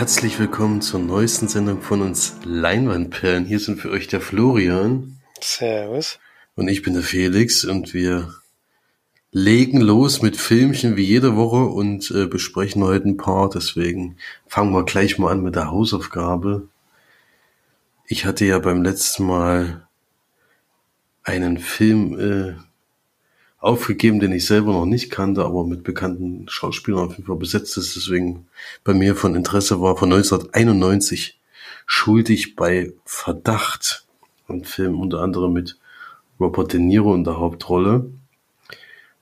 Herzlich willkommen zur neuesten Sendung von uns Leinwandperlen. Hier sind für euch der Florian. Servus. Und ich bin der Felix und wir legen los mit Filmchen wie jede Woche und äh, besprechen heute ein paar. Deswegen fangen wir gleich mal an mit der Hausaufgabe. Ich hatte ja beim letzten Mal einen Film äh, aufgegeben, den ich selber noch nicht kannte, aber mit bekannten Schauspielern auf jeden Fall besetzt ist. Deswegen bei mir von Interesse war von 1991 schuldig bei Verdacht. Ein Film unter anderem mit Robert De Niro in der Hauptrolle.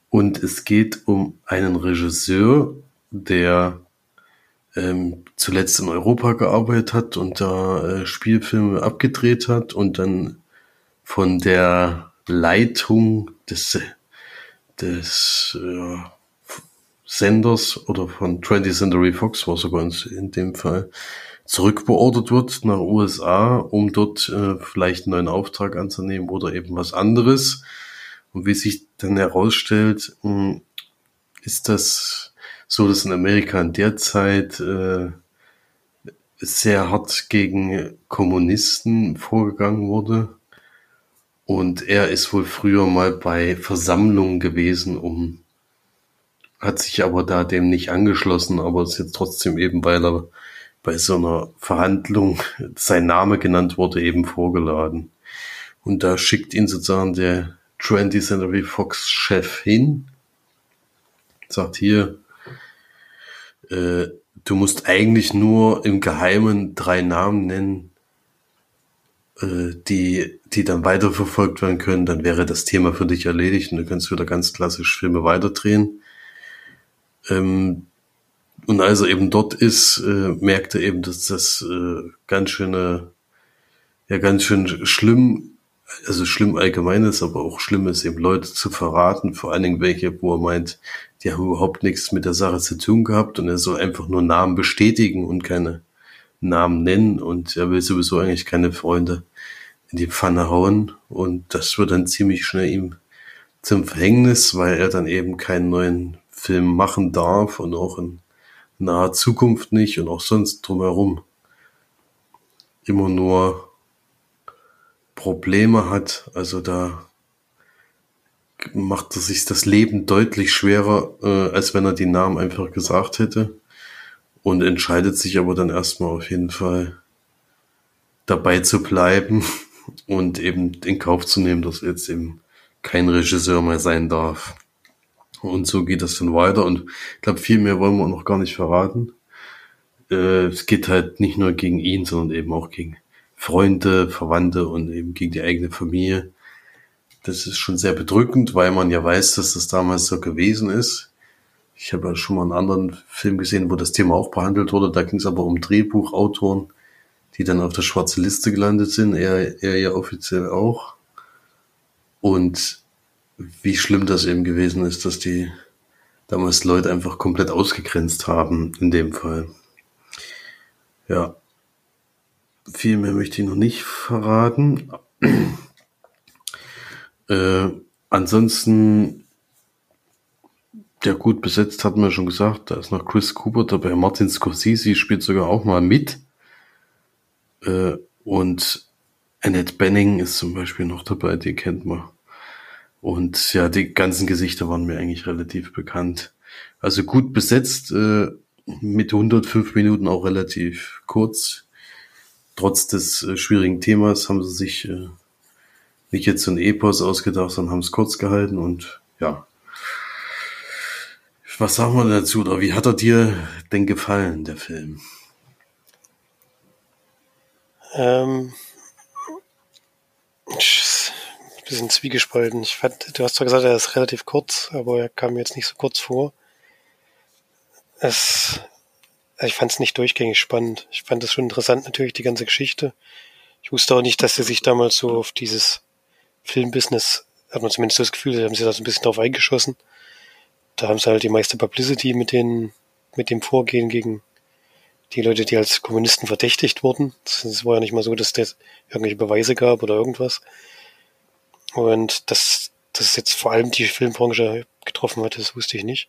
Und es geht um einen Regisseur, der ähm, zuletzt in Europa gearbeitet hat und da äh, Spielfilme abgedreht hat und dann von der Leitung des des äh, Senders oder von 20th Century Fox war sogar in dem Fall zurückbeordert wird nach USA, um dort äh, vielleicht einen neuen Auftrag anzunehmen oder eben was anderes. Und wie sich dann herausstellt, mh, hm, ist das so, dass in Amerika in der Zeit äh, sehr hart gegen Kommunisten vorgegangen wurde und er ist wohl früher mal bei Versammlungen gewesen, um, hat sich aber da dem nicht angeschlossen, aber ist jetzt trotzdem eben, weil er bei so einer Verhandlung sein Name genannt wurde, eben vorgeladen. Und da schickt ihn sozusagen der 20th Century Fox Chef hin, sagt hier, äh, du musst eigentlich nur im Geheimen drei Namen nennen, äh, die, die dann weiterverfolgt werden können, dann wäre das Thema für dich erledigt und du kannst wieder ganz klassisch Filme weiterdrehen. Ähm, und als er eben dort ist, äh, merkt er eben, dass das äh, ganz schöne, ja ganz schön schlimm, also schlimm allgemein ist, aber auch schlimm ist eben Leute zu verraten, vor allen Dingen welche, wo er meint, die haben überhaupt nichts mit der Sache zu tun gehabt und er soll einfach nur Namen bestätigen und keine Namen nennen und er will sowieso eigentlich keine Freunde in die Pfanne hauen und das wird dann ziemlich schnell ihm zum Verhängnis, weil er dann eben keinen neuen Film machen darf und auch in naher Zukunft nicht und auch sonst drumherum immer nur Probleme hat. Also da macht er sich das Leben deutlich schwerer, äh, als wenn er die Namen einfach gesagt hätte und entscheidet sich aber dann erstmal auf jeden Fall dabei zu bleiben und eben in Kauf zu nehmen, dass jetzt eben kein Regisseur mehr sein darf. Und so geht das dann weiter und ich glaube, viel mehr wollen wir noch gar nicht verraten. Äh, es geht halt nicht nur gegen ihn, sondern eben auch gegen Freunde, Verwandte und eben gegen die eigene Familie. Das ist schon sehr bedrückend, weil man ja weiß, dass das damals so gewesen ist. Ich habe ja schon mal einen anderen Film gesehen, wo das Thema auch behandelt wurde. Da ging es aber um Drehbuchautoren, die dann auf der schwarzen Liste gelandet sind. Er, er ja offiziell auch. Und wie schlimm das eben gewesen ist, dass die damals Leute einfach komplett ausgegrenzt haben, in dem Fall. Ja. Viel mehr möchte ich noch nicht verraten. äh, ansonsten ja, gut besetzt hatten wir schon gesagt. Da ist noch Chris Cooper dabei. Martin Scorsese spielt sogar auch mal mit. Äh, und Annette Benning ist zum Beispiel noch dabei, die kennt man. Und ja, die ganzen Gesichter waren mir eigentlich relativ bekannt. Also gut besetzt, äh, mit 105 Minuten auch relativ kurz. Trotz des äh, schwierigen Themas haben sie sich nicht jetzt so ein Epos ausgedacht, sondern haben es kurz gehalten und ja, was sagen wir dazu? Oder wie hat er dir denn gefallen, der Film? Ähm, ein bisschen zwiegespalten. Ich fand, du hast zwar gesagt, er ist relativ kurz, aber er kam mir jetzt nicht so kurz vor. Es, ich fand es nicht durchgängig spannend. Ich fand es schon interessant, natürlich, die ganze Geschichte. Ich wusste auch nicht, dass er sich damals so auf dieses Filmbusiness, hat man zumindest das Gefühl, da haben sie da so ein bisschen drauf eingeschossen da haben sie halt die meiste Publicity mit den, mit dem Vorgehen gegen die Leute, die als Kommunisten verdächtigt wurden. Es war ja nicht mal so, dass es irgendwelche Beweise gab oder irgendwas. Und dass das jetzt vor allem die Filmbranche getroffen hat, das wusste ich nicht.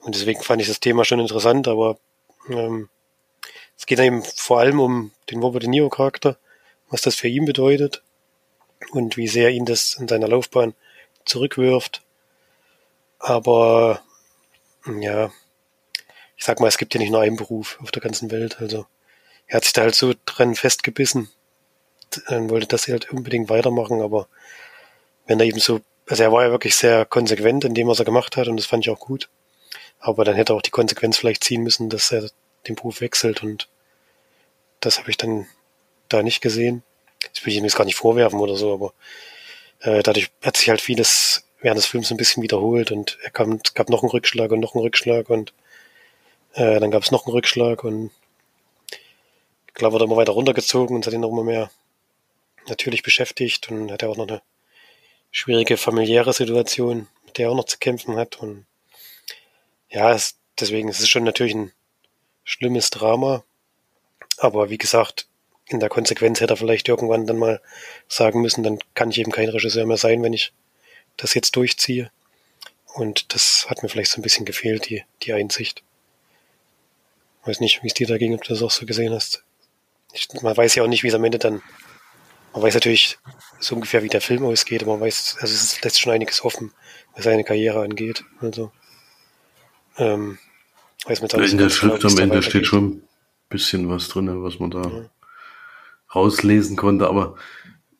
Und deswegen fand ich das Thema schon interessant, aber ähm, es geht eben vor allem um den Robert De Niro Charakter, was das für ihn bedeutet und wie sehr ihn das in seiner Laufbahn zurückwirft. Aber ja, ich sag mal, es gibt ja nicht nur einen Beruf auf der ganzen Welt. Also er hat sich da halt so dran festgebissen und wollte das halt unbedingt weitermachen, aber wenn er eben so, also er war ja wirklich sehr konsequent in dem, was er gemacht hat und das fand ich auch gut. Aber dann hätte er auch die Konsequenz vielleicht ziehen müssen, dass er den Beruf wechselt und das habe ich dann da nicht gesehen. Das will ich ihm jetzt gar nicht vorwerfen oder so, aber äh, dadurch hat sich halt vieles während des Films ein bisschen wiederholt und er kam, es gab noch einen Rückschlag und noch einen Rückschlag und äh, dann gab es noch einen Rückschlag und klar wurde immer weiter runtergezogen und hat ihn noch immer mehr natürlich beschäftigt und hat er auch noch eine schwierige familiäre Situation, mit der er auch noch zu kämpfen hat und ja, es, deswegen ist es schon natürlich ein schlimmes Drama, aber wie gesagt, in der Konsequenz hätte er vielleicht irgendwann dann mal sagen müssen, dann kann ich eben kein Regisseur mehr sein, wenn ich das jetzt durchziehe. Und das hat mir vielleicht so ein bisschen gefehlt, die, die Einsicht. Weiß nicht, wie es dir da ging, ob du das auch so gesehen hast. Ich, man weiß ja auch nicht, wie es am Ende dann, man weiß natürlich so ungefähr, wie der Film ausgeht, aber man weiß, also es lässt schon einiges offen, was seine Karriere angeht. Also, ähm, weiß man In der Schrift genau, am Ende steht schon ein bisschen was drin, was man da ja. rauslesen konnte, aber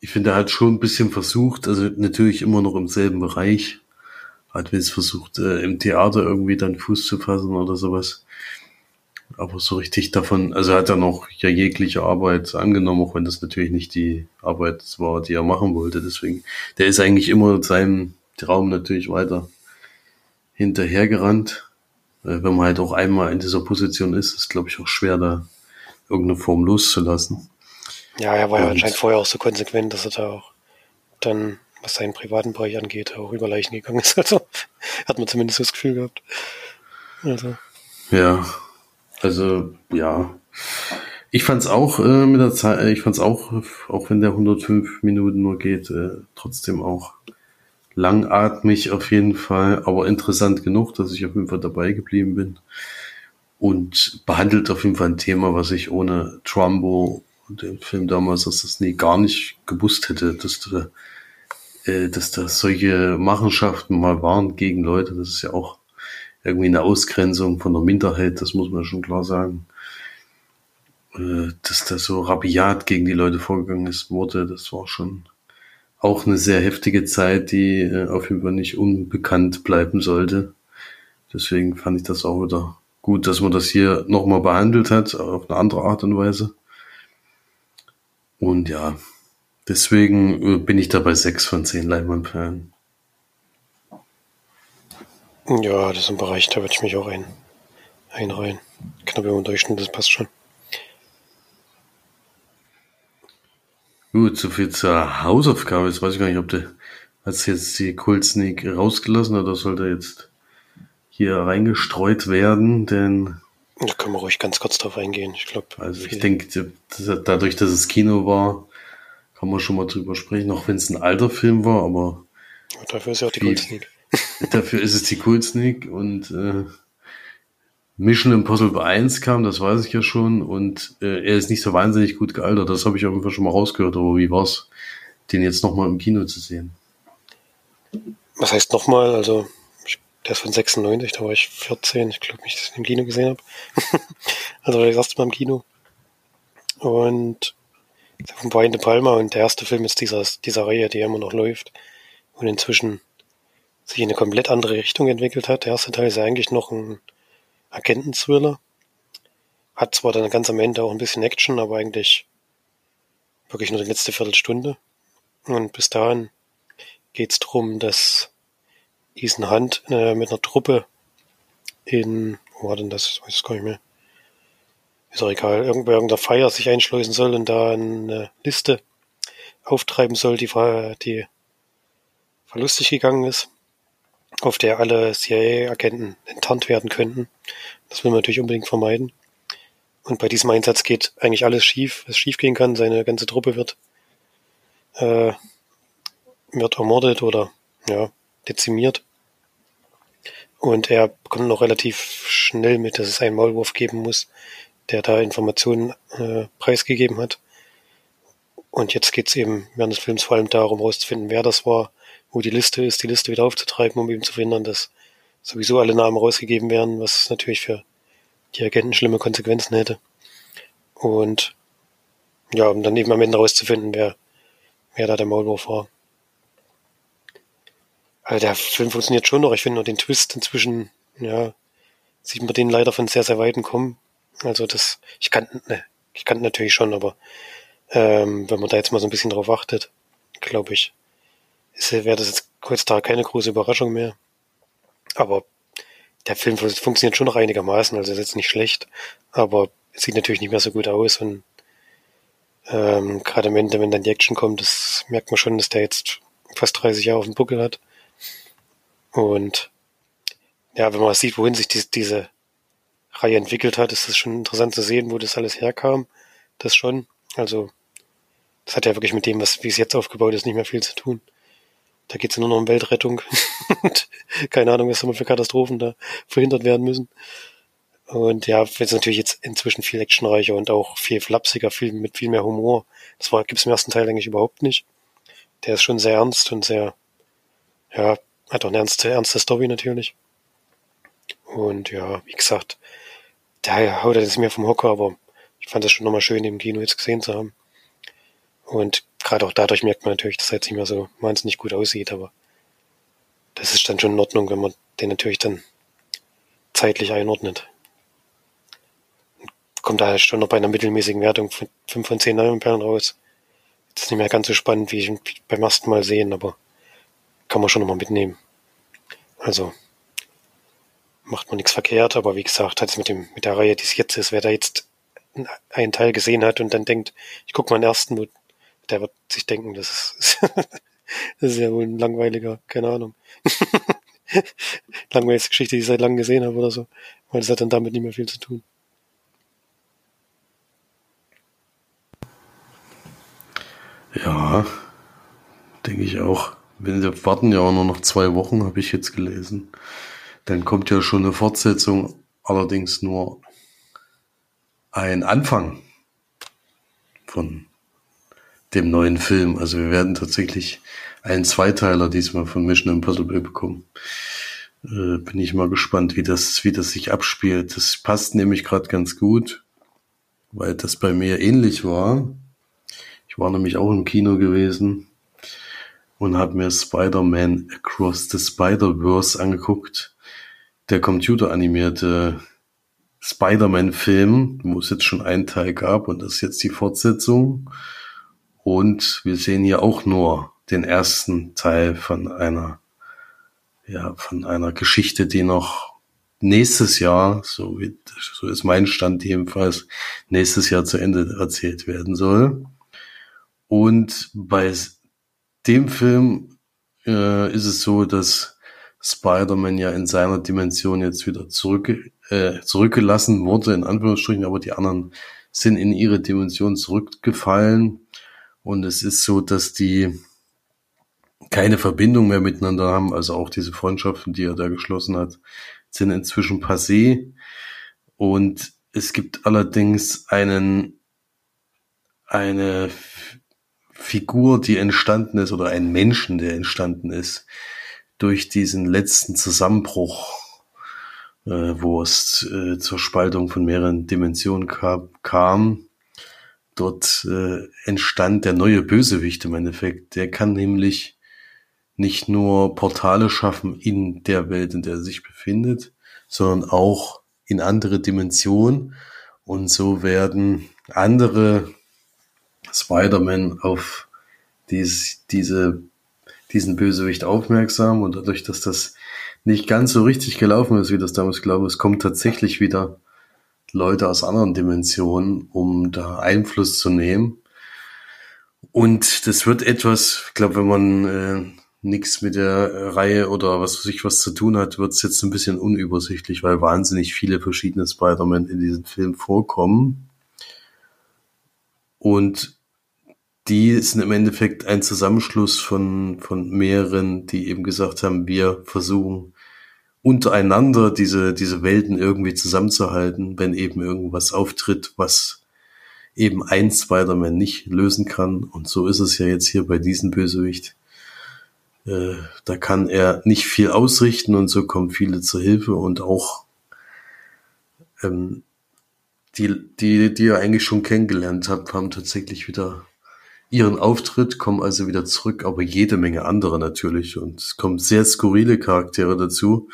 ich finde, er hat schon ein bisschen versucht, also natürlich immer noch im selben Bereich, hat jetzt versucht, äh, im Theater irgendwie dann Fuß zu fassen oder sowas. Aber so richtig davon, also hat er noch ja jegliche Arbeit angenommen, auch wenn das natürlich nicht die Arbeit war, die er machen wollte. Deswegen, der ist eigentlich immer seinem Traum natürlich weiter hinterhergerannt. Äh, wenn man halt auch einmal in dieser Position ist, ist glaube ich auch schwer, da irgendeine Form loszulassen. Ja, er war ja anscheinend vorher auch so konsequent, dass er da auch dann, was seinen privaten Bereich angeht, auch über Leichen gegangen ist. Also hat man zumindest das Gefühl gehabt. Also. Ja, also ja. Ich fand's auch äh, mit der Zeit, äh, ich fand's auch, auch wenn der 105 Minuten nur geht, äh, trotzdem auch langatmig auf jeden Fall, aber interessant genug, dass ich auf jeden Fall dabei geblieben bin und behandelt auf jeden Fall ein Thema, was ich ohne Trumbo den Film damals, dass das nie gar nicht gewusst hätte, dass da, äh, dass da solche Machenschaften mal waren gegen Leute. Das ist ja auch irgendwie eine Ausgrenzung von der Minderheit, das muss man schon klar sagen. Äh, dass da so rabiat gegen die Leute vorgegangen ist, wurde, das war schon auch eine sehr heftige Zeit, die äh, auf jeden Fall nicht unbekannt bleiben sollte. Deswegen fand ich das auch wieder gut, dass man das hier nochmal behandelt hat, auf eine andere Art und Weise. Und ja, deswegen äh, bin ich da bei 6 von 10 Leinwandperlen. Ja, das ist ein Bereich, da würde ich mich auch ein, einreihen. Knapp über den Durchschnitt, das passt schon. Gut, so viel zur Hausaufgabe. Jetzt weiß ich gar nicht, ob du hast jetzt die Cold Sneak rausgelassen oder sollte jetzt hier reingestreut werden, denn da können wir ruhig ganz kurz drauf eingehen. Ich glaube. Also ich denke, dadurch, dass es Kino war, kann man schon mal drüber sprechen, auch wenn es ein alter Film war, aber. dafür ist ja auch die Cold Sneak. dafür ist es die Cold Sneak und äh, Mission Impossible 1 kam, das weiß ich ja schon, und äh, er ist nicht so wahnsinnig gut gealtert, das habe ich auf jeden Fall schon mal rausgehört, aber wie war's, den jetzt nochmal im Kino zu sehen? Was heißt nochmal? Also der ist von 96, da war ich 14. Ich glaube nicht, dass ich den im Kino gesehen habe. also war das erste Mal im Kino. Und von Brian De Palma und der erste Film ist dieser, dieser Reihe, die immer noch läuft und inzwischen sich in eine komplett andere Richtung entwickelt hat. Der erste Teil ist eigentlich noch ein Agenten-Thriller. Hat zwar dann ganz am Ende auch ein bisschen Action, aber eigentlich wirklich nur die letzte Viertelstunde. Und bis dahin geht es darum, dass Ethan Hunt äh, mit einer Truppe in, wo war denn das? Ich weiß gar nicht mehr. Ist auch egal. Irgendwo irgendeiner Feier sich einschleusen soll und da eine Liste auftreiben soll, die, die verlustig gegangen ist, auf der alle CIA-Agenten enttarnt werden könnten. Das will man natürlich unbedingt vermeiden. Und bei diesem Einsatz geht eigentlich alles schief, was schief gehen kann. Seine ganze Truppe wird, äh, wird ermordet oder ja, dezimiert. Und er bekommt noch relativ schnell mit, dass es einen Maulwurf geben muss, der da Informationen äh, preisgegeben hat. Und jetzt geht's eben während des Films vor allem darum, herauszufinden, wer das war, wo die Liste ist, die Liste wieder aufzutreiben, um eben zu verhindern, dass sowieso alle Namen rausgegeben werden, was natürlich für die Agenten schlimme Konsequenzen hätte. Und ja, um dann eben am Ende rauszufinden, wer, wer da der Maulwurf war. Also der Film funktioniert schon noch. Ich finde nur den Twist inzwischen, ja, sieht man den leider von sehr, sehr weiten kommen. Also das, ich kann, ne, ich kann natürlich schon, aber ähm, wenn man da jetzt mal so ein bisschen drauf achtet, glaube ich, wäre das jetzt heutzutage keine große Überraschung mehr. Aber der Film funktioniert schon noch einigermaßen, also ist jetzt nicht schlecht, aber sieht natürlich nicht mehr so gut aus und ähm, gerade am Ende, wenn dann die Action kommt, das merkt man schon, dass der jetzt fast 30 Jahre auf dem Buckel hat. Und ja, wenn man sieht, wohin sich die, diese Reihe entwickelt hat, ist es schon interessant zu sehen, wo das alles herkam. Das schon. Also, das hat ja wirklich mit dem, was, wie es jetzt aufgebaut ist, nicht mehr viel zu tun. Da geht es ja nur noch um Weltrettung. Keine Ahnung, was immer für Katastrophen da verhindert werden müssen. Und ja, wird natürlich jetzt inzwischen viel actionreicher und auch viel flapsiger, viel, mit viel mehr Humor. Das war, gibt's im ersten Teil eigentlich überhaupt nicht. Der ist schon sehr ernst und sehr, ja, hat auch eine ernste, ernste Story natürlich. Und ja, wie gesagt, der haut jetzt mir vom Hocker, aber ich fand es schon nochmal schön, im Kino jetzt gesehen zu haben. Und gerade auch dadurch merkt man natürlich, dass er jetzt nicht mehr so wahnsinnig gut aussieht, aber das ist dann schon in Ordnung, wenn man den natürlich dann zeitlich einordnet. Kommt da schon noch bei einer mittelmäßigen Wertung von 5 von 10 Neuperlen raus. Das ist nicht mehr ganz so spannend, wie ich beim ersten Mal sehen, aber kann man schon nochmal mitnehmen. Also, macht man nichts verkehrt, aber wie gesagt, hat mit dem, mit der Reihe, die es jetzt ist, wer da jetzt einen Teil gesehen hat und dann denkt, ich gucke mal den ersten, der wird sich denken, das ist, das ist ja wohl ein langweiliger, keine Ahnung. Langweiligste Geschichte, die ich seit langem gesehen habe oder so. Weil das hat dann damit nicht mehr viel zu tun. Ja, denke ich auch. Wir warten ja auch nur noch zwei Wochen, habe ich jetzt gelesen. Dann kommt ja schon eine Fortsetzung, allerdings nur ein Anfang von dem neuen Film. Also wir werden tatsächlich einen Zweiteiler diesmal von Mission Impossible bekommen. Äh, bin ich mal gespannt, wie das, wie das sich abspielt. Das passt nämlich gerade ganz gut, weil das bei mir ähnlich war. Ich war nämlich auch im Kino gewesen und habe mir Spider-Man Across the Spider-Verse angeguckt der computeranimierte Spider-Man-Film, wo es jetzt schon einen Teil gab und das ist jetzt die Fortsetzung. Und wir sehen hier auch nur den ersten Teil von einer, ja, von einer Geschichte, die noch nächstes Jahr, so wie, so ist mein Stand jedenfalls, nächstes Jahr zu Ende erzählt werden soll. Und bei dem Film äh, ist es so, dass Spider-Man ja in seiner Dimension jetzt wieder zurück, äh, zurückgelassen wurde, in Anführungsstrichen, aber die anderen sind in ihre Dimension zurückgefallen. Und es ist so, dass die keine Verbindung mehr miteinander haben, also auch diese Freundschaften, die er da geschlossen hat, sind inzwischen passé. Und es gibt allerdings einen, eine Figur, die entstanden ist, oder einen Menschen, der entstanden ist, durch diesen letzten Zusammenbruch, äh, wo es äh, zur Spaltung von mehreren Dimensionen kam, kam dort äh, entstand der neue Bösewicht im Endeffekt. Der kann nämlich nicht nur Portale schaffen in der Welt, in der er sich befindet, sondern auch in andere Dimensionen. Und so werden andere Spider-Man auf dies, diese diesen Bösewicht aufmerksam und dadurch, dass das nicht ganz so richtig gelaufen ist, wie das damals glaube es kommt tatsächlich wieder Leute aus anderen Dimensionen, um da Einfluss zu nehmen. Und das wird etwas, ich glaube, wenn man äh, nichts mit der Reihe oder was weiß ich was zu tun hat, wird es jetzt ein bisschen unübersichtlich, weil wahnsinnig viele verschiedene Spider-Man in diesem Film vorkommen. Und die sind im Endeffekt ein Zusammenschluss von, von mehreren, die eben gesagt haben, wir versuchen untereinander diese, diese Welten irgendwie zusammenzuhalten, wenn eben irgendwas auftritt, was eben ein Spider-Man nicht lösen kann. Und so ist es ja jetzt hier bei diesem Bösewicht. Äh, da kann er nicht viel ausrichten und so kommen viele zur Hilfe und auch ähm, die, die, die ihr eigentlich schon kennengelernt habt, haben tatsächlich wieder ihren Auftritt, kommen also wieder zurück, aber jede Menge andere natürlich. Und es kommen sehr skurrile Charaktere dazu,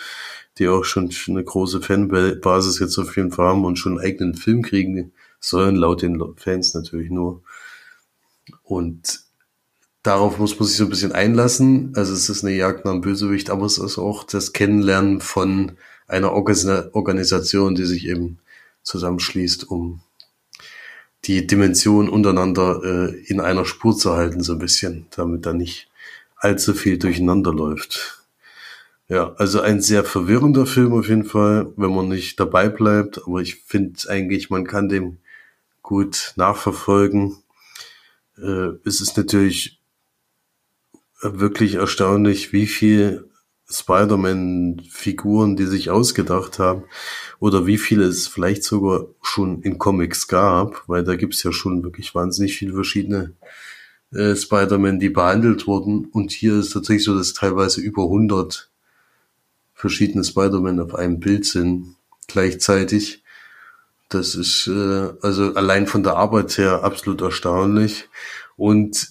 die auch schon eine große Fanbasis jetzt auf jeden Fall haben und schon einen eigenen Film kriegen sollen, laut den Fans natürlich nur. Und darauf muss man sich so ein bisschen einlassen. Also es ist eine Jagd nach einem Bösewicht, aber es ist auch das Kennenlernen von einer Organisation, die sich eben zusammenschließt, um die Dimension untereinander äh, in einer Spur zu halten, so ein bisschen, damit da nicht allzu viel durcheinander läuft. Ja, also ein sehr verwirrender Film auf jeden Fall, wenn man nicht dabei bleibt, aber ich finde eigentlich, man kann dem gut nachverfolgen. Äh, es ist natürlich wirklich erstaunlich, wie viel Spider-Man-Figuren, die sich ausgedacht haben, oder wie viele es vielleicht sogar schon in Comics gab, weil da gibt's ja schon wirklich wahnsinnig viele verschiedene äh, Spider-Man, die behandelt wurden. Und hier ist tatsächlich so, dass teilweise über 100 verschiedene Spider-Man auf einem Bild sind gleichzeitig. Das ist äh, also allein von der Arbeit her absolut erstaunlich. Und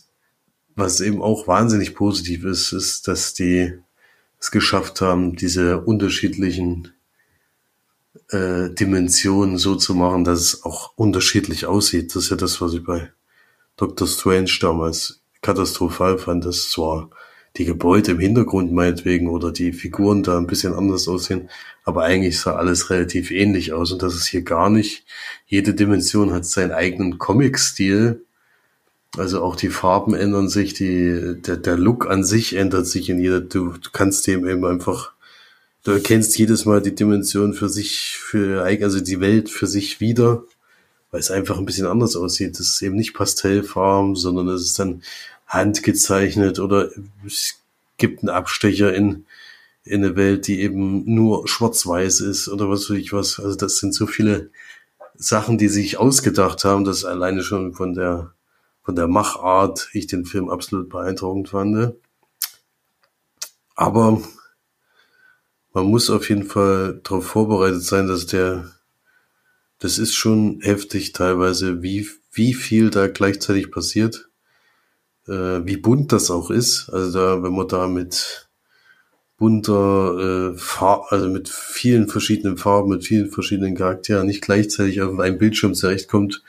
was eben auch wahnsinnig positiv ist, ist, dass die es geschafft haben, diese unterschiedlichen äh, Dimensionen so zu machen, dass es auch unterschiedlich aussieht. Das ist ja das, was ich bei Dr. Strange damals katastrophal fand, dass zwar die Gebäude im Hintergrund meinetwegen oder die Figuren da ein bisschen anders aussehen, aber eigentlich sah alles relativ ähnlich aus und das ist hier gar nicht. Jede Dimension hat seinen eigenen Comic-Stil also auch die Farben ändern sich, die, der, der Look an sich ändert sich in jeder, du, du kannst dem eben einfach, du erkennst jedes Mal die Dimension für sich, für, also die Welt für sich wieder, weil es einfach ein bisschen anders aussieht. Es ist eben nicht Pastellfarben, sondern es ist dann handgezeichnet oder es gibt einen Abstecher in, in eine Welt, die eben nur schwarz-weiß ist oder was weiß ich was. Also das sind so viele Sachen, die sich ausgedacht haben, dass alleine schon von der, von der Machart ich den Film absolut beeindruckend fand. Aber man muss auf jeden Fall darauf vorbereitet sein, dass der, das ist schon heftig teilweise, wie, wie viel da gleichzeitig passiert, äh, wie bunt das auch ist. Also da, wenn man da mit bunter äh, Farb, also mit vielen verschiedenen Farben, mit vielen verschiedenen Charakteren nicht gleichzeitig auf einem Bildschirm zurechtkommt,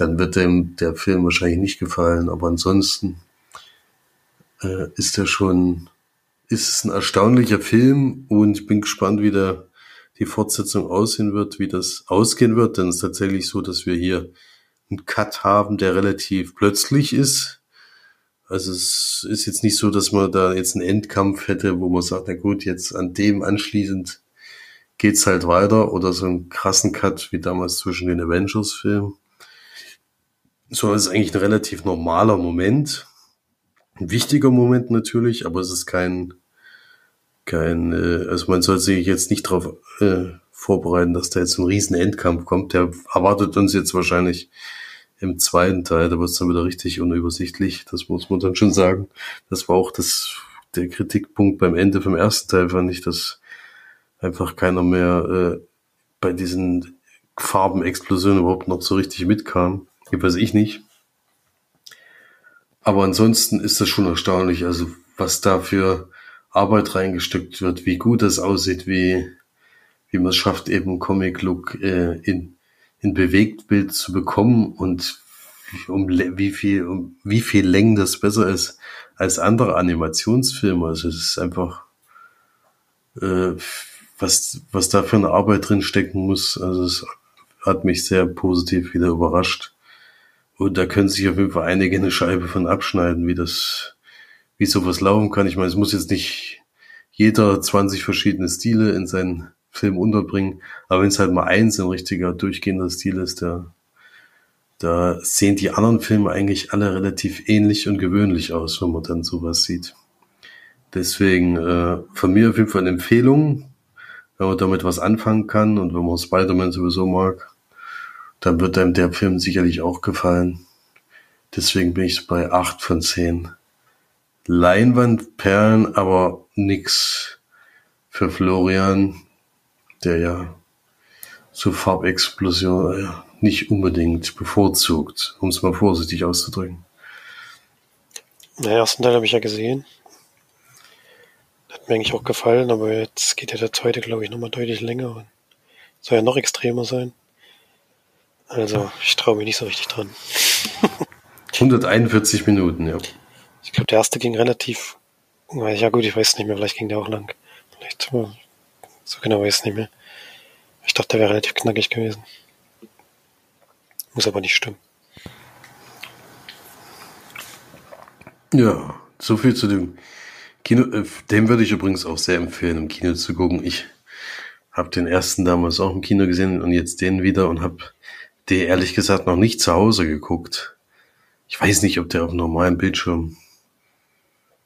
dann wird dem der Film wahrscheinlich nicht gefallen. Aber ansonsten äh, ist er schon, ist es ein erstaunlicher Film und ich bin gespannt, wie der, die Fortsetzung aussehen wird, wie das ausgehen wird. Denn es ist tatsächlich so, dass wir hier einen Cut haben, der relativ plötzlich ist. Also es ist jetzt nicht so, dass man da jetzt einen Endkampf hätte, wo man sagt, na gut, jetzt an dem anschließend geht's halt weiter oder so einen krassen Cut wie damals zwischen den Avengers-Filmen es ist eigentlich ein relativ normaler Moment. Ein wichtiger Moment natürlich, aber es ist kein, kein, äh, also man soll sich jetzt nicht darauf äh, vorbereiten, dass da jetzt ein riesen Endkampf kommt. Der erwartet uns jetzt wahrscheinlich im zweiten Teil, da wird es dann wieder richtig unübersichtlich. Das muss man dann schon sagen. Das war auch das, der Kritikpunkt beim Ende vom ersten Teil, fand ich, dass einfach keiner mehr äh, bei diesen Farbenexplosionen überhaupt noch so richtig mitkam. Weiß ich nicht. Aber ansonsten ist das schon erstaunlich, also was da für Arbeit reingesteckt wird, wie gut das aussieht, wie, wie man es schafft, eben Comic-Look äh, in, in Bewegtbild zu bekommen und um wie viel, um wie viel Längen das besser ist als andere Animationsfilme. Also es ist einfach, äh, was, was da für eine Arbeit drin stecken muss. Also es hat mich sehr positiv wieder überrascht. Und da können sich auf jeden Fall einige eine Scheibe von abschneiden, wie das, wie sowas laufen kann. Ich meine, es muss jetzt nicht jeder 20 verschiedene Stile in seinen Film unterbringen, aber wenn es halt mal eins ein richtiger durchgehender Stil ist, der, da sehen die anderen Filme eigentlich alle relativ ähnlich und gewöhnlich aus, wenn man dann sowas sieht. Deswegen äh, von mir auf jeden Fall eine Empfehlung. wenn man damit was anfangen kann und wenn man Spider-Man sowieso mag, dann wird einem der Film sicherlich auch gefallen. Deswegen bin ich bei acht von zehn. Leinwandperlen, aber nix für Florian, der ja so Farbexplosion äh, nicht unbedingt bevorzugt, um es mal vorsichtig auszudrücken. Den ersten Teil habe ich ja gesehen. Hat mir eigentlich auch gefallen, aber jetzt geht ja der zweite, glaube ich, nochmal deutlich länger und soll ja noch extremer sein. Also, ich traue mich nicht so richtig dran. 141 Minuten, ja. Ich glaube, der erste ging relativ, ja gut, ich weiß nicht mehr, vielleicht ging der auch lang. Vielleicht, so genau weiß ich nicht mehr. Ich dachte, der wäre relativ knackig gewesen. Muss aber nicht stimmen. Ja, so viel zu dem Kino. Äh, dem würde ich übrigens auch sehr empfehlen, im Kino zu gucken. Ich habe den ersten damals auch im Kino gesehen und jetzt den wieder und habe den ehrlich gesagt noch nicht zu Hause geguckt. Ich weiß nicht, ob der auf normalen Bildschirm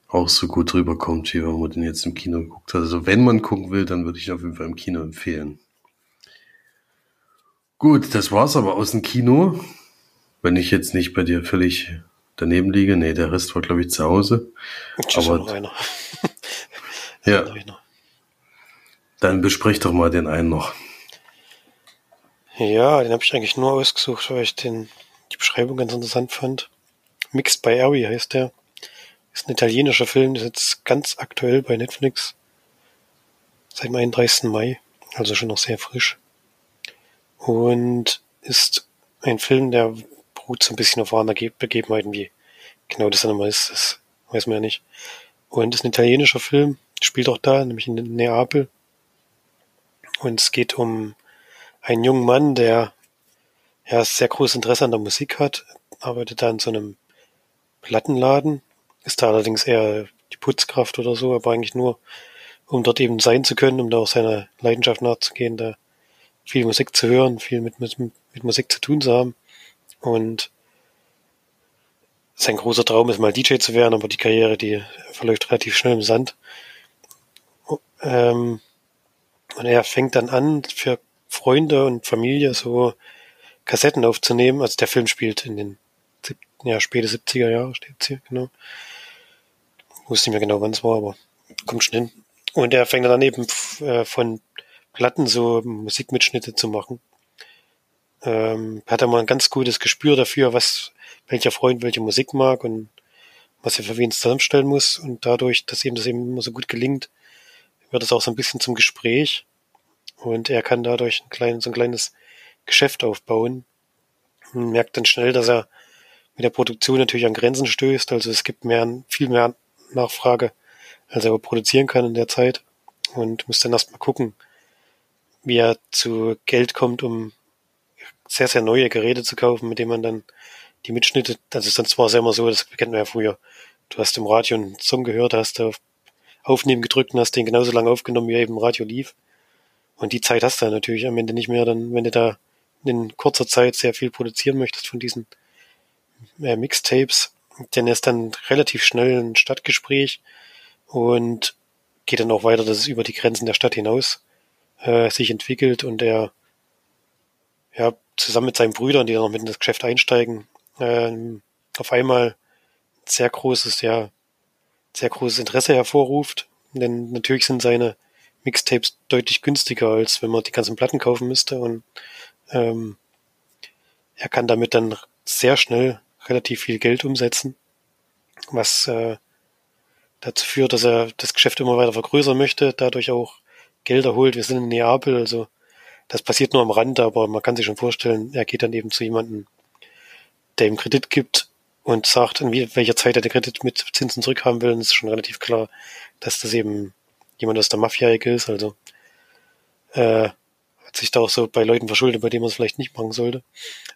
auch so gut rüberkommt, wie wenn man den jetzt im Kino guckt. Also wenn man gucken will, dann würde ich auf jeden Fall im Kino empfehlen. Gut, das war's aber aus dem Kino. Wenn ich jetzt nicht bei dir völlig daneben liege. Nee, der Rest war, glaube ich, zu Hause. Das aber, einer. ja. Dann besprech doch mal den einen noch. Ja, den habe ich eigentlich nur ausgesucht, weil ich den, die Beschreibung ganz interessant fand. Mixed by Ari heißt der. Ist ein italienischer Film, ist jetzt ganz aktuell bei Netflix. Seit dem 31. Mai, also schon noch sehr frisch. Und ist ein Film, der beruht so ein bisschen auf wahren Begebenheiten, wie genau das dann immer ist, das weiß man ja nicht. Und ist ein italienischer Film, spielt auch da, nämlich in Neapel. Und es geht um einen jungen Mann, der ja sehr großes Interesse an der Musik hat, arbeitet da in so einem Plattenladen, ist da allerdings eher die Putzkraft oder so, aber eigentlich nur, um dort eben sein zu können, um da auch seiner Leidenschaft nachzugehen, da viel Musik zu hören, viel mit, mit, mit Musik zu tun zu haben. Und sein großer Traum ist mal DJ zu werden, aber die Karriere, die verläuft relativ schnell im Sand. Ähm, und er fängt dann an, für Freunde und Familie so Kassetten aufzunehmen. Also der Film spielt in den ja, späte 70er Jahre, steht hier, genau. Ich wusste nicht mehr genau, wann es war, aber kommt schon hin. Und er fängt dann eben äh, von Platten so Musikmitschnitte zu machen. Ähm, hat er mal ein ganz gutes Gespür dafür, was welcher Freund welche Musik mag und was er für wen zusammenstellen muss. Und dadurch, dass ihm das eben immer so gut gelingt, wird es auch so ein bisschen zum Gespräch. Und er kann dadurch ein kleines, so ein kleines Geschäft aufbauen und merkt dann schnell, dass er mit der Produktion natürlich an Grenzen stößt. Also es gibt mehr, viel mehr Nachfrage, als er produzieren kann in der Zeit und muss dann erstmal gucken, wie er zu Geld kommt, um sehr, sehr neue Geräte zu kaufen, mit denen man dann die Mitschnitte, das ist dann zwar immer so, das kennt man ja früher, du hast im Radio einen Song gehört, hast auf Aufnehmen gedrückt und hast den genauso lange aufgenommen, wie er eben im Radio lief. Und die Zeit hast du natürlich am Ende nicht mehr, dann, wenn du da in kurzer Zeit sehr viel produzieren möchtest von diesen äh, Mixtapes, denn ist dann relativ schnell ein Stadtgespräch und geht dann auch weiter, dass es über die Grenzen der Stadt hinaus äh, sich entwickelt und er ja zusammen mit seinen Brüdern, die dann noch mit in das Geschäft einsteigen, ähm, auf einmal sehr großes, ja, sehr großes Interesse hervorruft. Denn natürlich sind seine Mixtapes deutlich günstiger, als wenn man die ganzen Platten kaufen müsste. Und ähm, er kann damit dann sehr schnell relativ viel Geld umsetzen, was äh, dazu führt, dass er das Geschäft immer weiter vergrößern möchte, dadurch auch Gelder holt. Wir sind in Neapel, also das passiert nur am Rand, aber man kann sich schon vorstellen, er geht dann eben zu jemandem, der ihm Kredit gibt und sagt, in welcher Zeit er den Kredit mit Zinsen zurückhaben will. Und es ist schon relativ klar, dass das eben jemand aus der Mafia-Ecke ist. Also äh, hat sich da auch so bei Leuten verschuldet, bei denen man es vielleicht nicht machen sollte.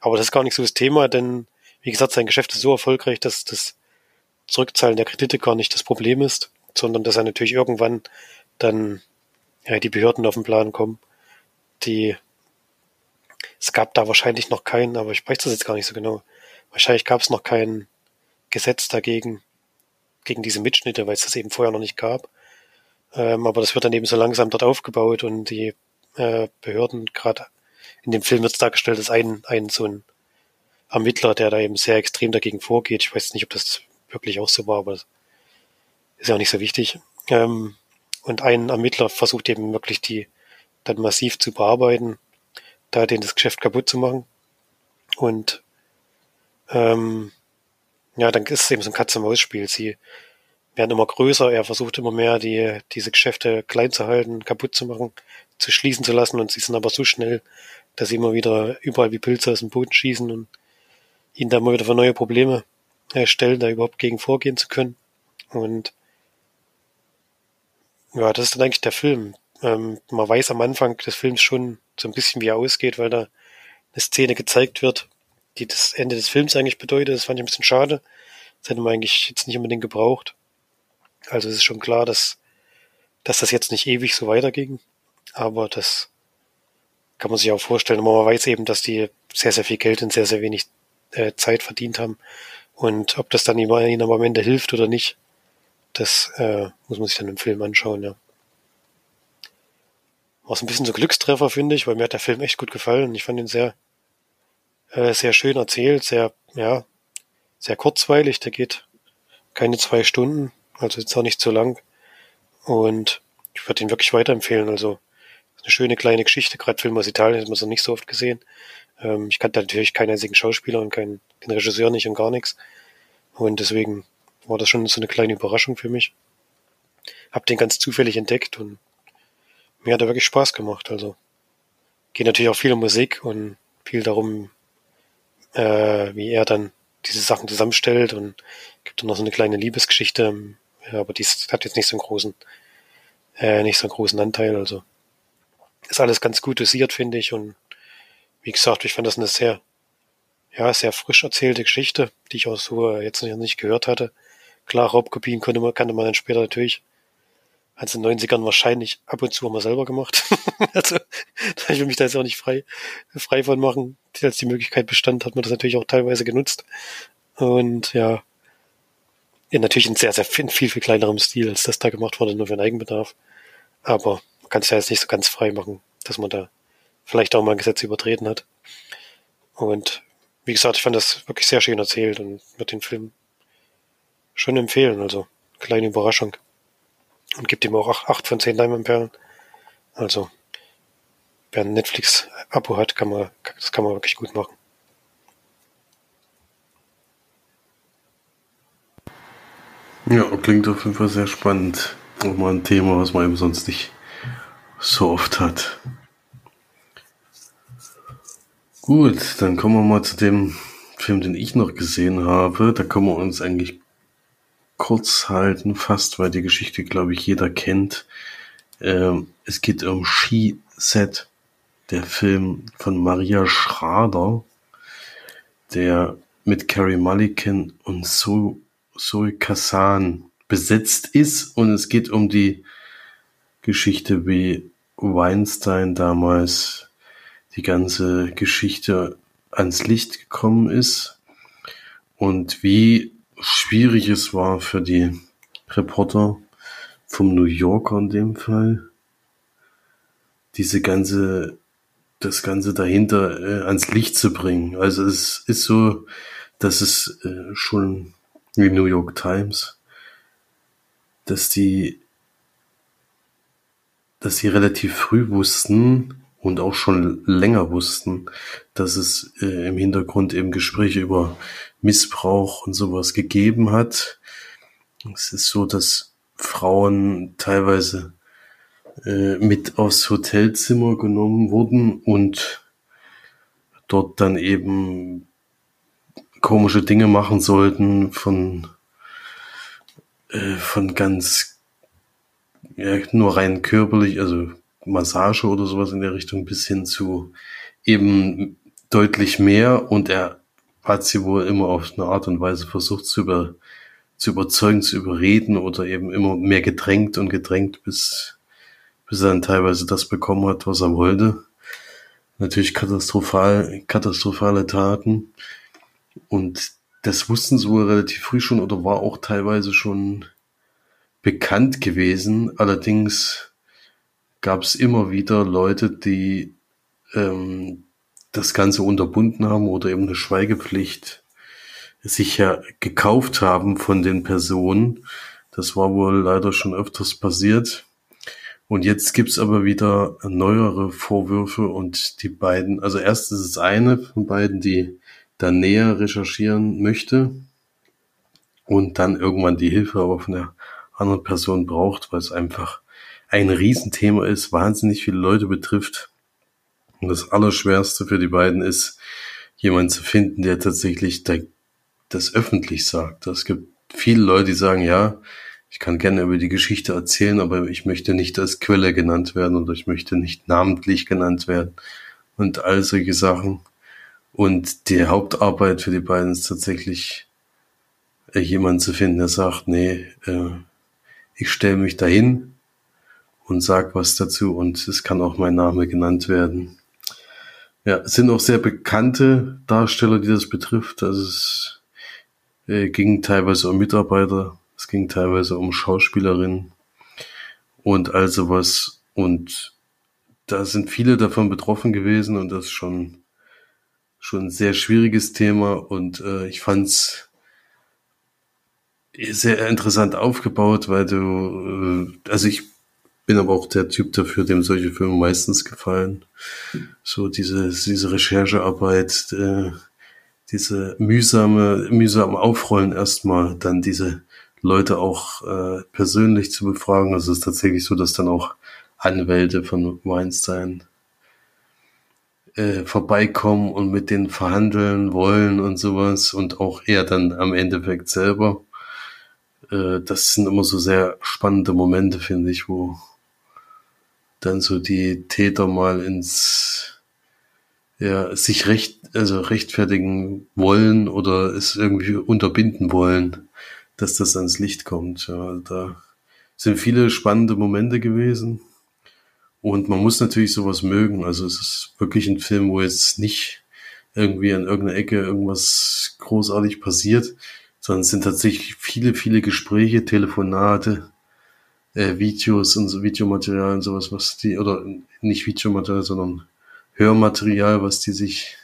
Aber das ist gar nicht so das Thema, denn wie gesagt, sein Geschäft ist so erfolgreich, dass das Zurückzahlen der Kredite gar nicht das Problem ist, sondern dass er natürlich irgendwann dann ja, die Behörden auf den Plan kommen die, es gab da wahrscheinlich noch keinen, aber ich weiß das jetzt gar nicht so genau. Wahrscheinlich gab es noch kein Gesetz dagegen, gegen diese Mitschnitte, weil es das eben vorher noch nicht gab. Ähm, aber das wird dann eben so langsam dort aufgebaut und die äh, Behörden, gerade in dem Film wird es dargestellt, als ein, ein so ein Ermittler, der da eben sehr extrem dagegen vorgeht. Ich weiß nicht, ob das wirklich auch so war, aber ist ja auch nicht so wichtig. Ähm, und ein Ermittler versucht eben wirklich die dann massiv zu bearbeiten, da den das Geschäft kaputt zu machen. Und ähm, ja, dann ist es eben so ein Katz-und-Maus-Spiel. Sie werden immer größer, er versucht immer mehr, die, diese Geschäfte klein zu halten, kaputt zu machen, zu schließen zu lassen und sie sind aber so schnell, dass sie immer wieder überall wie Pilze aus dem Boden schießen und ihn da mal wieder für neue Probleme stellen, da überhaupt gegen vorgehen zu können. Und ja, das ist dann eigentlich der Film. Ähm, man weiß am Anfang des Films schon so ein bisschen, wie er ausgeht, weil da eine Szene gezeigt wird, die das Ende des Films eigentlich bedeutet. Das fand ich ein bisschen schade. Das hätte man eigentlich jetzt nicht unbedingt gebraucht. Also es ist schon klar, dass, dass das jetzt nicht ewig so weiterging. Aber das kann man sich auch vorstellen. Man weiß eben, dass die sehr, sehr viel Geld in sehr, sehr wenig äh, Zeit verdient haben. Und ob das dann ihnen am Ende hilft oder nicht, das äh, muss man sich dann im Film anschauen, ja. War so ein bisschen so Glückstreffer, finde ich, weil mir hat der Film echt gut gefallen. Ich fand ihn sehr, äh, sehr schön erzählt, sehr, ja, sehr kurzweilig. Der geht keine zwei Stunden, also jetzt auch nicht so lang. Und ich würde ihn wirklich weiterempfehlen. Also eine schöne kleine Geschichte, gerade Film aus Italien hat man so nicht so oft gesehen. Ähm, ich kannte natürlich keinen einzigen Schauspieler und keinen, keinen Regisseur nicht und gar nichts. Und deswegen war das schon so eine kleine Überraschung für mich. Hab den ganz zufällig entdeckt und mir hat er wirklich Spaß gemacht. Also geht natürlich auch viel um Musik und viel darum, äh, wie er dann diese Sachen zusammenstellt und gibt dann noch so eine kleine Liebesgeschichte. Ja, aber die hat jetzt nicht so einen großen, äh, nicht so einen großen Anteil. Also ist alles ganz gut dosiert, finde ich. Und wie gesagt, ich fand das eine sehr, ja, sehr frisch erzählte Geschichte, die ich auch so jetzt nicht gehört hatte. Klar, Raubkopien konnte man, kannte man dann später natürlich, als in den 90ern wahrscheinlich ab und zu mal selber gemacht. also, ich will mich da jetzt auch nicht frei, frei von machen. Als die Möglichkeit bestand, hat man das natürlich auch teilweise genutzt. Und ja, in natürlich in sehr, sehr viel, viel, viel kleinerem Stil, als das da gemacht wurde, nur für den Eigenbedarf. Aber man kann es ja jetzt nicht so ganz frei machen, dass man da vielleicht auch mal ein Gesetz übertreten hat. Und wie gesagt, ich fand das wirklich sehr schön erzählt und wird den Film schon empfehlen. Also kleine Überraschung. Und gibt ihm auch acht von zehn Diamondperlen. Also wer ein Netflix-Abo hat, kann man, das kann man wirklich gut machen. Ja, klingt auf jeden Fall sehr spannend. Auch mal ein Thema, was man eben sonst nicht so oft hat. Gut, dann kommen wir mal zu dem Film, den ich noch gesehen habe. Da können wir uns eigentlich kurz halten, fast, weil die Geschichte, glaube ich, jeder kennt. Ähm, es geht um She Set, der Film von Maria Schrader, der mit Carrie Mulligan und Zoe Kazan besetzt ist. Und es geht um die Geschichte, wie Weinstein damals die ganze Geschichte ans Licht gekommen ist und wie schwierig es war für die Reporter vom New Yorker in dem Fall, diese ganze, das Ganze dahinter äh, ans Licht zu bringen. Also es ist so, dass es äh, schon wie New York Times, dass die, dass sie relativ früh wussten und auch schon länger wussten, dass es äh, im Hintergrund eben Gespräche über Missbrauch und sowas gegeben hat. Es ist so, dass Frauen teilweise äh, mit aufs Hotelzimmer genommen wurden und dort dann eben komische Dinge machen sollten von äh, von ganz ja, nur rein körperlich, also Massage oder sowas in der Richtung bis hin zu eben deutlich mehr und er hat sie wohl immer auf eine Art und Weise versucht zu, über, zu überzeugen, zu überreden oder eben immer mehr gedrängt und gedrängt, bis, bis er dann teilweise das bekommen hat, was er wollte. Natürlich katastrophal, katastrophale Taten. Und das wussten sie wohl relativ früh schon oder war auch teilweise schon bekannt gewesen. Allerdings gab es immer wieder Leute, die ähm, das Ganze unterbunden haben oder eben eine Schweigepflicht sich ja gekauft haben von den Personen. Das war wohl leider schon öfters passiert. Und jetzt gibt's aber wieder neuere Vorwürfe und die beiden, also erst ist es eine von beiden, die da näher recherchieren möchte und dann irgendwann die Hilfe aber von der anderen Person braucht, weil es einfach ein Riesenthema ist, wahnsinnig viele Leute betrifft. Und das Allerschwerste für die beiden ist, jemanden zu finden, der tatsächlich das öffentlich sagt. Es gibt viele Leute, die sagen, ja, ich kann gerne über die Geschichte erzählen, aber ich möchte nicht als Quelle genannt werden oder ich möchte nicht namentlich genannt werden und all solche Sachen. Und die Hauptarbeit für die beiden ist tatsächlich, äh, jemanden zu finden, der sagt, nee, äh, ich stelle mich dahin und sag was dazu und es kann auch mein Name genannt werden. Ja, es sind auch sehr bekannte Darsteller, die das betrifft. Also es äh, ging teilweise um Mitarbeiter, es ging teilweise um Schauspielerinnen und all sowas. Und da sind viele davon betroffen gewesen und das schon, schon ein sehr schwieriges Thema. Und äh, ich fand's sehr interessant aufgebaut, weil du, äh, also ich bin aber auch der Typ dafür, dem solche Filme meistens gefallen. So diese, diese Recherchearbeit, äh, diese mühsame, mühsame Aufrollen erstmal, dann diese Leute auch äh, persönlich zu befragen. Also es ist tatsächlich so, dass dann auch Anwälte von Weinstein äh, vorbeikommen und mit denen verhandeln wollen und sowas und auch er dann am Endeffekt selber. Äh, das sind immer so sehr spannende Momente, finde ich, wo dann so die Täter mal ins ja, sich recht, also rechtfertigen wollen oder es irgendwie unterbinden wollen, dass das ans Licht kommt. Ja, da sind viele spannende Momente gewesen. Und man muss natürlich sowas mögen. Also es ist wirklich ein Film, wo jetzt nicht irgendwie an irgendeiner Ecke irgendwas großartig passiert, sondern es sind tatsächlich viele, viele Gespräche, Telefonate, äh, Videos und so Videomaterial und sowas, was die, oder nicht Videomaterial, sondern Hörmaterial, was die sich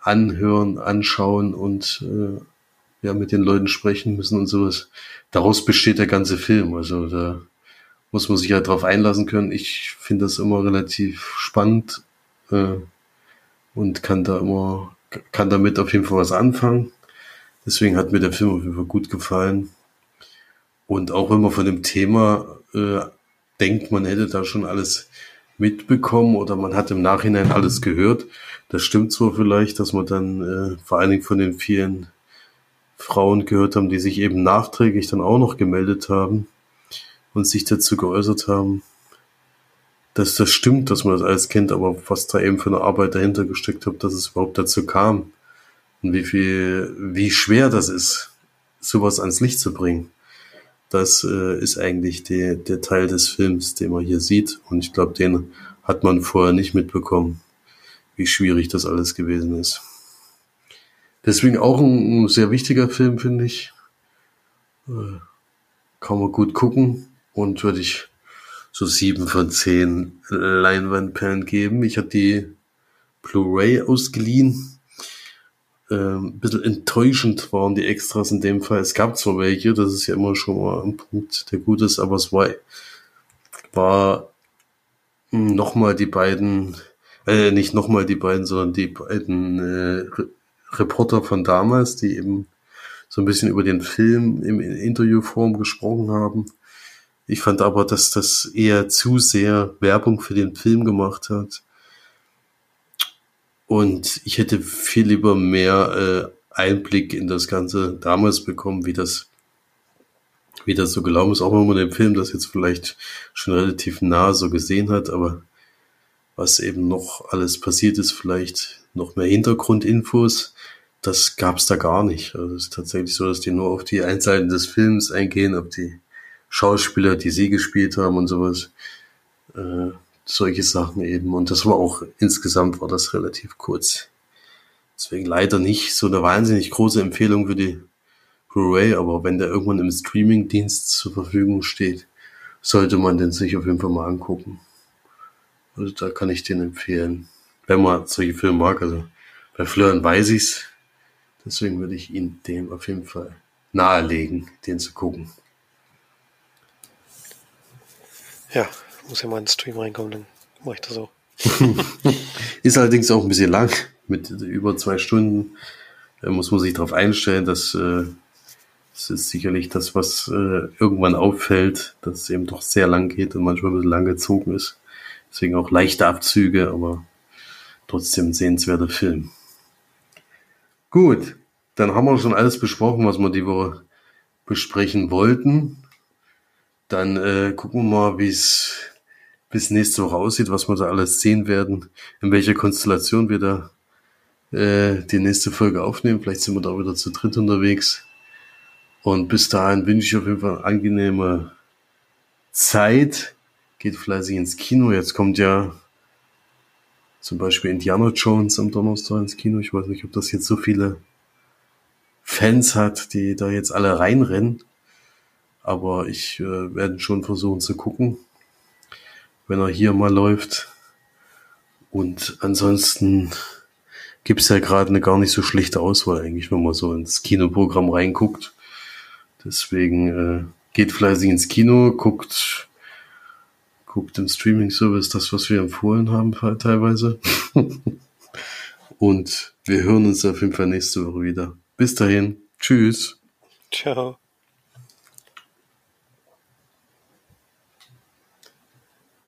anhören, anschauen und äh, ja mit den Leuten sprechen müssen und sowas. Daraus besteht der ganze Film. Also da muss man sich ja drauf einlassen können. Ich finde das immer relativ spannend äh, und kann da immer kann damit auf jeden Fall was anfangen. Deswegen hat mir der Film auf jeden Fall gut gefallen. Und auch wenn man von dem Thema äh, denkt, man hätte da schon alles mitbekommen oder man hat im Nachhinein alles gehört, das stimmt zwar vielleicht, dass man dann äh, vor allen Dingen von den vielen Frauen gehört haben, die sich eben nachträglich dann auch noch gemeldet haben und sich dazu geäußert haben, dass das stimmt, dass man das alles kennt, aber was da eben für eine Arbeit dahinter gesteckt hat, dass es überhaupt dazu kam und wie viel, wie schwer das ist, sowas ans Licht zu bringen. Das äh, ist eigentlich der, der Teil des Films, den man hier sieht. Und ich glaube, den hat man vorher nicht mitbekommen, wie schwierig das alles gewesen ist. Deswegen auch ein, ein sehr wichtiger Film, finde ich. Äh, kann man gut gucken und würde ich so sieben von zehn Leinwandperlen geben. Ich habe die Blu-ray ausgeliehen ähm, ein bisschen enttäuschend waren die Extras in dem Fall. Es gab zwar welche, das ist ja immer schon mal ein Punkt, der gut ist, aber es war, war nochmal die beiden, äh, nicht nochmal die beiden, sondern die beiden äh, Reporter von damals, die eben so ein bisschen über den Film im Interviewform gesprochen haben. Ich fand aber, dass das eher zu sehr Werbung für den Film gemacht hat. Und ich hätte viel lieber mehr äh, Einblick in das Ganze damals bekommen, wie das, wie das so gelaufen ist, auch wenn man den Film das jetzt vielleicht schon relativ nah so gesehen hat, aber was eben noch alles passiert ist, vielleicht noch mehr Hintergrundinfos, das gab's da gar nicht. Also es ist tatsächlich so, dass die nur auf die Einseiten des Films eingehen, auf die Schauspieler, die sie gespielt haben und sowas. Äh, solche Sachen eben. Und das war auch, insgesamt war das relativ kurz. Deswegen leider nicht so eine wahnsinnig große Empfehlung für die Blu-ray, aber wenn der irgendwann im Streaming-Dienst zur Verfügung steht, sollte man den sich auf jeden Fall mal angucken. Also da kann ich den empfehlen, wenn man solche Filme mag. Also bei Florian weiß ich's, deswegen würde ich ihn dem auf jeden Fall nahelegen, den zu gucken. Ja, muss ja mal in den Stream reinkommen, dann mache ich das so. Ist allerdings auch ein bisschen lang, mit über zwei Stunden. Da muss man sich darauf einstellen, dass äh, das ist sicherlich das, was äh, irgendwann auffällt, dass es eben doch sehr lang geht und manchmal ein bisschen lang gezogen ist. Deswegen auch leichte Abzüge, aber trotzdem sehenswerter Film. Gut, dann haben wir schon alles besprochen, was wir die Woche besprechen wollten. Dann äh, gucken wir mal, wie es bis nächste Woche aussieht, was wir da alles sehen werden, in welcher Konstellation wir da äh, die nächste Folge aufnehmen. Vielleicht sind wir da wieder zu dritt unterwegs. Und bis dahin wünsche ich auf jeden Fall eine angenehme Zeit. Geht fleißig ins Kino. Jetzt kommt ja zum Beispiel Indiana Jones am Donnerstag ins Kino. Ich weiß nicht, ob das jetzt so viele Fans hat, die da jetzt alle reinrennen. Aber ich äh, werde schon versuchen zu gucken, wenn er hier mal läuft. Und ansonsten gibt's ja gerade eine gar nicht so schlechte Auswahl eigentlich, wenn man so ins Kinoprogramm reinguckt. Deswegen äh, geht fleißig ins Kino, guckt, guckt im Streaming-Service das, was wir empfohlen haben, teilweise. Und wir hören uns auf jeden Fall nächste Woche wieder. Bis dahin. Tschüss. Ciao.